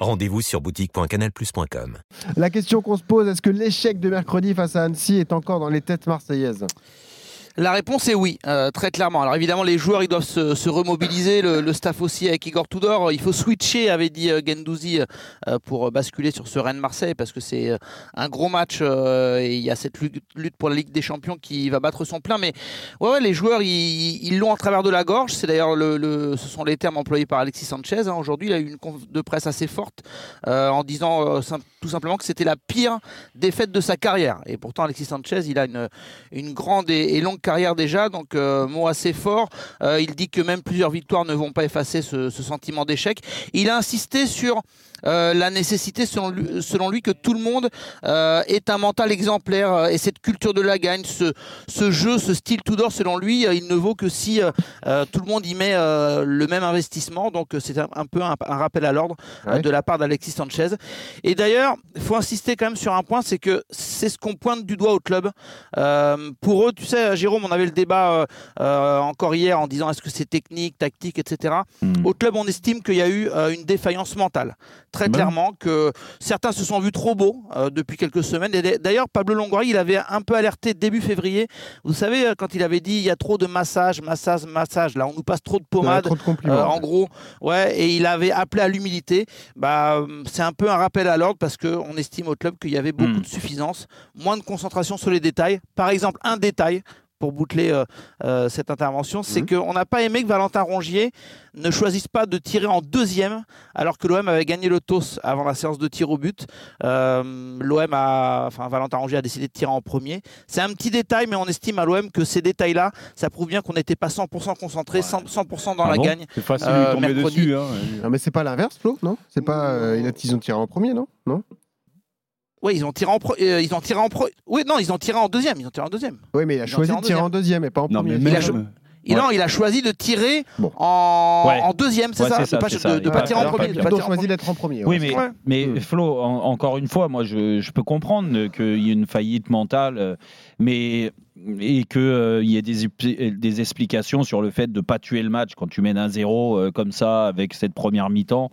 Rendez-vous sur boutique.canalplus.com. La question qu'on se pose, est-ce que l'échec de mercredi face à Annecy est encore dans les têtes marseillaises? La réponse est oui, euh, très clairement. Alors évidemment, les joueurs ils doivent se, remobiliser, le, staff aussi avec Igor Tudor. Il faut switcher, avait dit euh, Gendouzi, euh, pour basculer sur ce Rennes-Marseille parce que c'est un gros match et il y a cette lutte, pour la Ligue des Champions qui va battre son plein. Mais ouais, les joueurs ils l'ont à travers de la gorge. C'est d'ailleurs le, ce sont les termes employés par Alexis Sanchez. Hein. Aujourd'hui, il a eu une conf de presse assez forte en disant tout simplement que c'était la pire défaite de sa carrière. Et pourtant, Alexis Sanchez, il a une, une grande et, longue carrière déjà, donc euh, mot assez fort. Euh, il dit que même plusieurs victoires ne vont pas effacer ce, ce sentiment d'échec. Il a insisté sur euh, la nécessité, selon lui, selon lui, que tout le monde euh, ait un mental exemplaire euh, et cette culture de la gagne, ce, ce jeu, ce style tout d'or, selon lui, il ne vaut que si tout le monde y met le même investissement. Donc c'est un, peu un, rappel à l'ordre de la part d'Alexis Sanchez. Et d'ailleurs, il faut insister quand même sur un point, c'est que c'est ce qu'on pointe du doigt au club. pour eux, tu sais, Jérôme, on avait le débat encore hier en disant est-ce que c'est technique, tactique, etc. Hmm. Au club, on estime qu'il y a eu une défaillance mentale très ben clairement que certains se sont vus trop beaux euh, depuis quelques semaines. Et d'ailleurs, Pablo Longoria, il avait un peu alerté début février. Vous savez, euh, quand il avait dit il y a trop de massage, massage, massage. Là, on nous passe trop de pommade. Euh, en gros, ouais. Et il avait appelé à l'humilité. Bah, c'est un peu un rappel à l'ordre parce qu'on estime au club qu'il y avait beaucoup hmm. de suffisance, moins de concentration sur les détails. Par exemple, un détail pour boucler euh, euh, cette intervention, c'est mhm. qu'on n'a pas aimé que Valentin Rongier ne choisisse pas de tirer en deuxième, alors que l'OM avait gagné le TOS avant la séance de tir au but. Euh, L'OM a, enfin Valentin Rongier a décidé de tirer en premier. C'est un petit détail, mais on estime à l'OM que ces détails-là, ça prouve bien qu'on n'était pas 100% concentré, 100%, dans ah la gagne. C'est facile de tomber dessus. Hein. Non, mais c'est pas l'inverse, Flo, non? C'est pas, ils ont tiré en premier, non? Non? Oui, ils ont tiré en pro... Euh, ils ont tiré en pro... Oui, non, ils ont tiré en deuxième. Ils ont tiré en deuxième. Oui, mais il a choisi de tirer en deuxième et pas en premier. il, a non, il a choisi de tirer en... en, deuxième, c'est ça, De pas, tirer en premier. Il a choisi d'être en premier. Oui, mais, mais hmm. Flo, encore une fois, moi, je, je peux comprendre qu'il y ait une faillite mentale, euh, mais et qu'il euh, y ait des, des, explications sur le fait de ne pas tuer le match quand tu mènes un zéro comme ça avec cette première mi-temps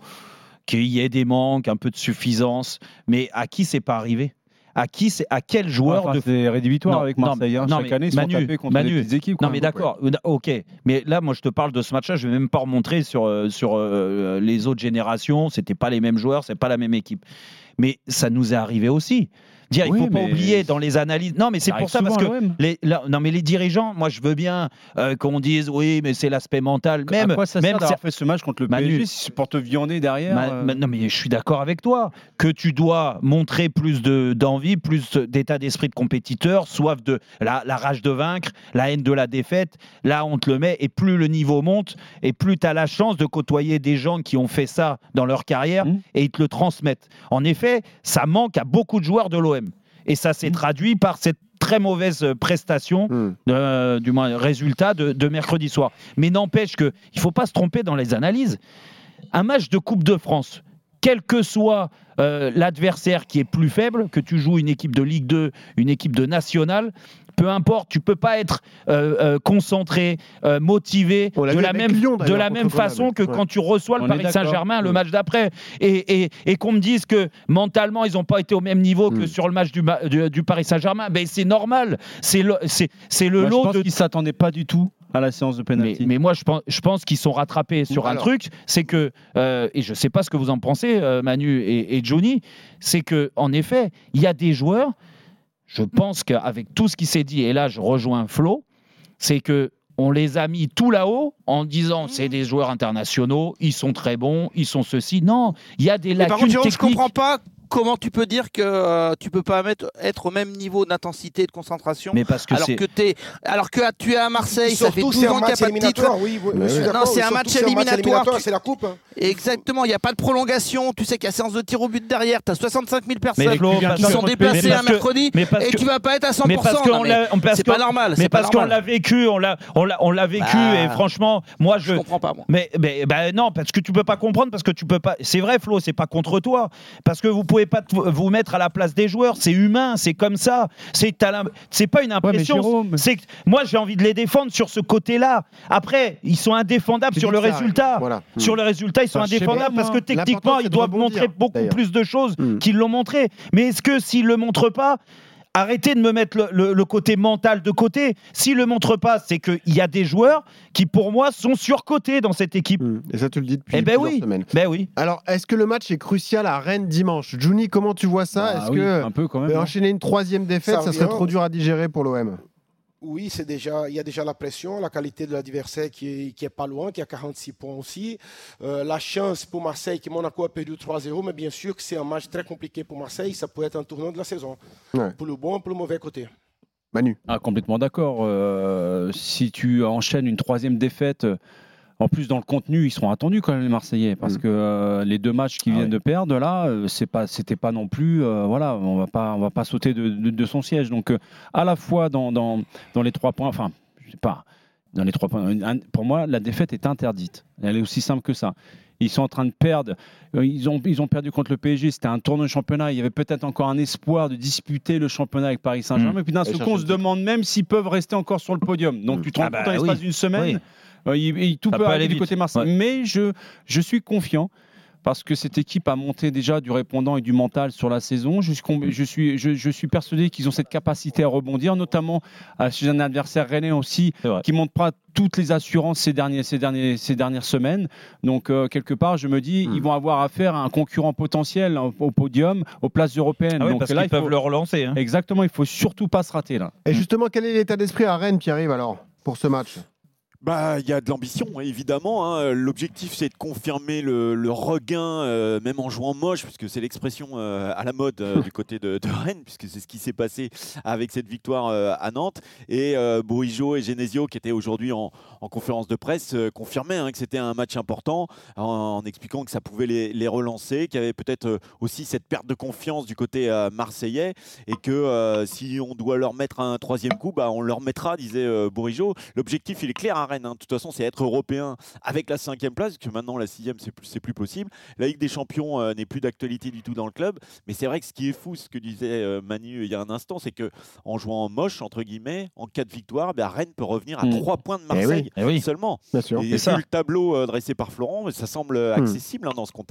qu'il y ait des manques, un peu de suffisance, mais à qui c'est pas arrivé? À qui c'est à quel joueur de c'est rédhibitoire avec Marseille hein. chaque année ils sont tapés contre les équipes non mais d'accord ok. Mais là moi je te parle de ce match-là je vais même pas remontrer sur euh, sur euh, les autres générations. C'était pas les mêmes joueurs c'est pas la même équipe. Mais ça nous est arrivé aussi Dire, il ne faut pas oublier dans les analyses. Non, mais c'est pour ça parce que les, non, mais les dirigeants, moi, je veux bien euh, qu'on dise oui, mais c'est l'aspect mental. Même, à quoi ça même sert fait ce match contre le PSG si pour te viander derrière. Euh non, mais je suis d'accord avec toi que tu dois montrer plus d'envie, plus d'état d'esprit de compétiteur, soif de la, la, rage de vaincre, la haine de la défaite. Là, on te le met et plus le niveau monte et plus tu as la chance de côtoyer des gens qui ont fait ça dans leur carrière mmh. et ils te le transmettent. En effet, ça manque à beaucoup de joueurs de l'OM. Et ça s'est mm. traduit par cette très mauvaise prestation, mm. euh, du moins résultat de, mercredi soir. Mais n'empêche qu'il ne faut pas se tromper dans les analyses. Un match de Coupe de France, quel que soit euh, l'adversaire qui est plus faible, que tu joues une équipe de Ligue 2, une équipe de Nationale, peu importe, tu peux pas être euh, euh, concentré, euh, motivé de la même, de la même façon que quand tu reçois le Paris Saint-Germain le match d'après. Et, et, qu'on me dise que mentalement, ils n'ont pas été au même niveau que hmm. sur le match du, du, Paris Saint-Germain, ben c'est normal. C'est le, c'est, le lot je pense de. Qu'ils s'attendaient pas du tout à la séance de pénalty. Mais, moi, je pense, je pense qu'ils sont rattrapés sur un truc, c'est que, et je ne sais pas ce que vous en pensez, Manu et, et Johnny, c'est que en effet, il y a des joueurs je pense qu'avec tout ce qui s'est dit, et là je rejoins Flo, c'est que on les a mis tout là-haut en disant c'est des joueurs internationaux, ils sont très bons, ils sont ceci. Non, il y a des lacunes par contre, je comprends pas comment tu peux dire que euh, tu peux pas mettre, être au même niveau d'intensité et de concentration mais parce que alors que es, alors que tu es à Marseille, ça fait 12 ans qu'il n'y a pas de titre. Oui, non, c'est un match éliminatoire. C'est la coupe. Hein. Exactement, il n'y a pas de prolongation. Tu sais qu'il y a séance de tir au but derrière. Tu as 65 000 personnes qui sont déplacées un mercredi et tu vas pas être à 100%. C'est pas normal. Mais parce qu'on l'a vécu, on l'a vécu bah. et franchement, moi je. Je comprends pas moi. Mais bah, non, parce que tu peux pas comprendre parce que tu peux pas. C'est vrai, Flo, c'est pas contre toi parce que vous pouvez pas vous mettre à la place des joueurs. C'est humain, c'est comme ça. C'est c'est pas une impression. c'est moi j'ai envie de les défendre sur ce côté-là. Après, ils sont indéfendables sur le résultat. Sur le résultat, ils sont indéfendables parce que techniquement, ils doivent montrer beaucoup plus de choses hmm. qu'ils l'ont montré. Mais est-ce que s'ils le montrent pas, arrêtez de me mettre le, côté mental de côté. S'il ne le montre pas, c'est qu'il y a des joueurs qui, pour moi, sont surcotés dans cette équipe. Hmm. Et ça, tu le dis depuis eh ben plusieurs semaines. Ben oui. Alors, est-ce que le match est crucial à Rennes dimanche? Juni, comment tu vois ça? Bah Est-ce que un peu quand même, enchaîner une troisième défaite, ça, serait trop dur à digérer pour l'OM oui, c'est déjà, il y a déjà la pression, la qualité de l'adversaire qui, qui est pas loin, qui a 46 points aussi. Euh, la chance pour Marseille, qui Monaco a perdu 3-0, mais bien sûr que c'est un match très compliqué pour Marseille. Ça peut être un tournant de la saison, pour le bon, pour le mauvais côté. Manu. Ah, complètement d'accord. Euh, si tu enchaînes une troisième défaite en plus, dans le contenu, ils seront attendus quand même les Marseillais, parce mm. que euh, les deux matchs qu'ils ah viennent de perdre là, euh, c'est pas, c'était pas non plus, euh, voilà, on va pas, on va pas sauter de, son siège. Donc, à la fois dans, dans, dans, les trois points, enfin, je sais pas, dans les trois points, pour moi, la défaite est interdite. Elle est aussi simple que ça. Ils sont en train de perdre. Ils ont, ils ont perdu contre le PSG. C'était un tournoi de championnat. Il y avait peut-être encore un espoir de disputer le championnat avec Paris Saint-Germain. Mm. Et puis d'un coup, on se demande même s'ils peuvent rester encore sur le podium. Donc, mm. tu te rends ah compte bah, l'espace d'une semaine. Euh, tout peut, aller, du côté Marseille. Mais je, je suis confiant parce que cette équipe a monté déjà du répondant et du mental sur la saison. Je suis, je suis, persuadé qu'ils ont cette capacité à rebondir, notamment chez un adversaire rennais aussi, qui ne montre pas toutes les assurances ces, derniers, ces, derniers, ces dernières semaines. Donc, euh, quelque part, je me dis, ils hmm. vont avoir affaire à un concurrent potentiel au podium, aux places européennes. Ah Donc parce là, ils peuvent le relancer. Hein. Exactement, il ne faut surtout pas se rater là. Et justement, quel est l'état d'esprit à Rennes qui arrive alors pour ce match? Bah, il y a de l'ambition, évidemment. Hein. L'objectif, c'est de confirmer le, regain, euh, même en jouant moche, puisque c'est l'expression euh, à la mode euh, du côté de, Rennes, puisque c'est ce qui s'est passé avec cette victoire à Nantes. Et Bourigeau et Genesio, qui étaient aujourd'hui en, conférence de presse, confirmaient hein, que c'était un match important, en, expliquant que ça pouvait les, relancer, qu'il y avait peut-être aussi cette perte de confiance du côté marseillais, et que si on doit leur mettre un troisième coup, bah, on leur mettra, disait Bourigeau. L'objectif, il est clair. Hein, Hein. De toute façon, c'est être européen avec la cinquième place, parce que maintenant la sixième, c'est plus, plus possible. La Ligue des Champions euh, n'est plus d'actualité du tout dans le club. Mais c'est vrai que ce qui est fou, ce que disait euh, Manu il y a un instant, c'est que en jouant moche, entre guillemets, en cas de victoire, ben, Rennes peut revenir à hmm. trois points de eh Marseille eh seulement. Bien sûr. Et, ça. le tableau euh, dressé par Florent, ça semble hmm. accessible hein, dans ce contexte.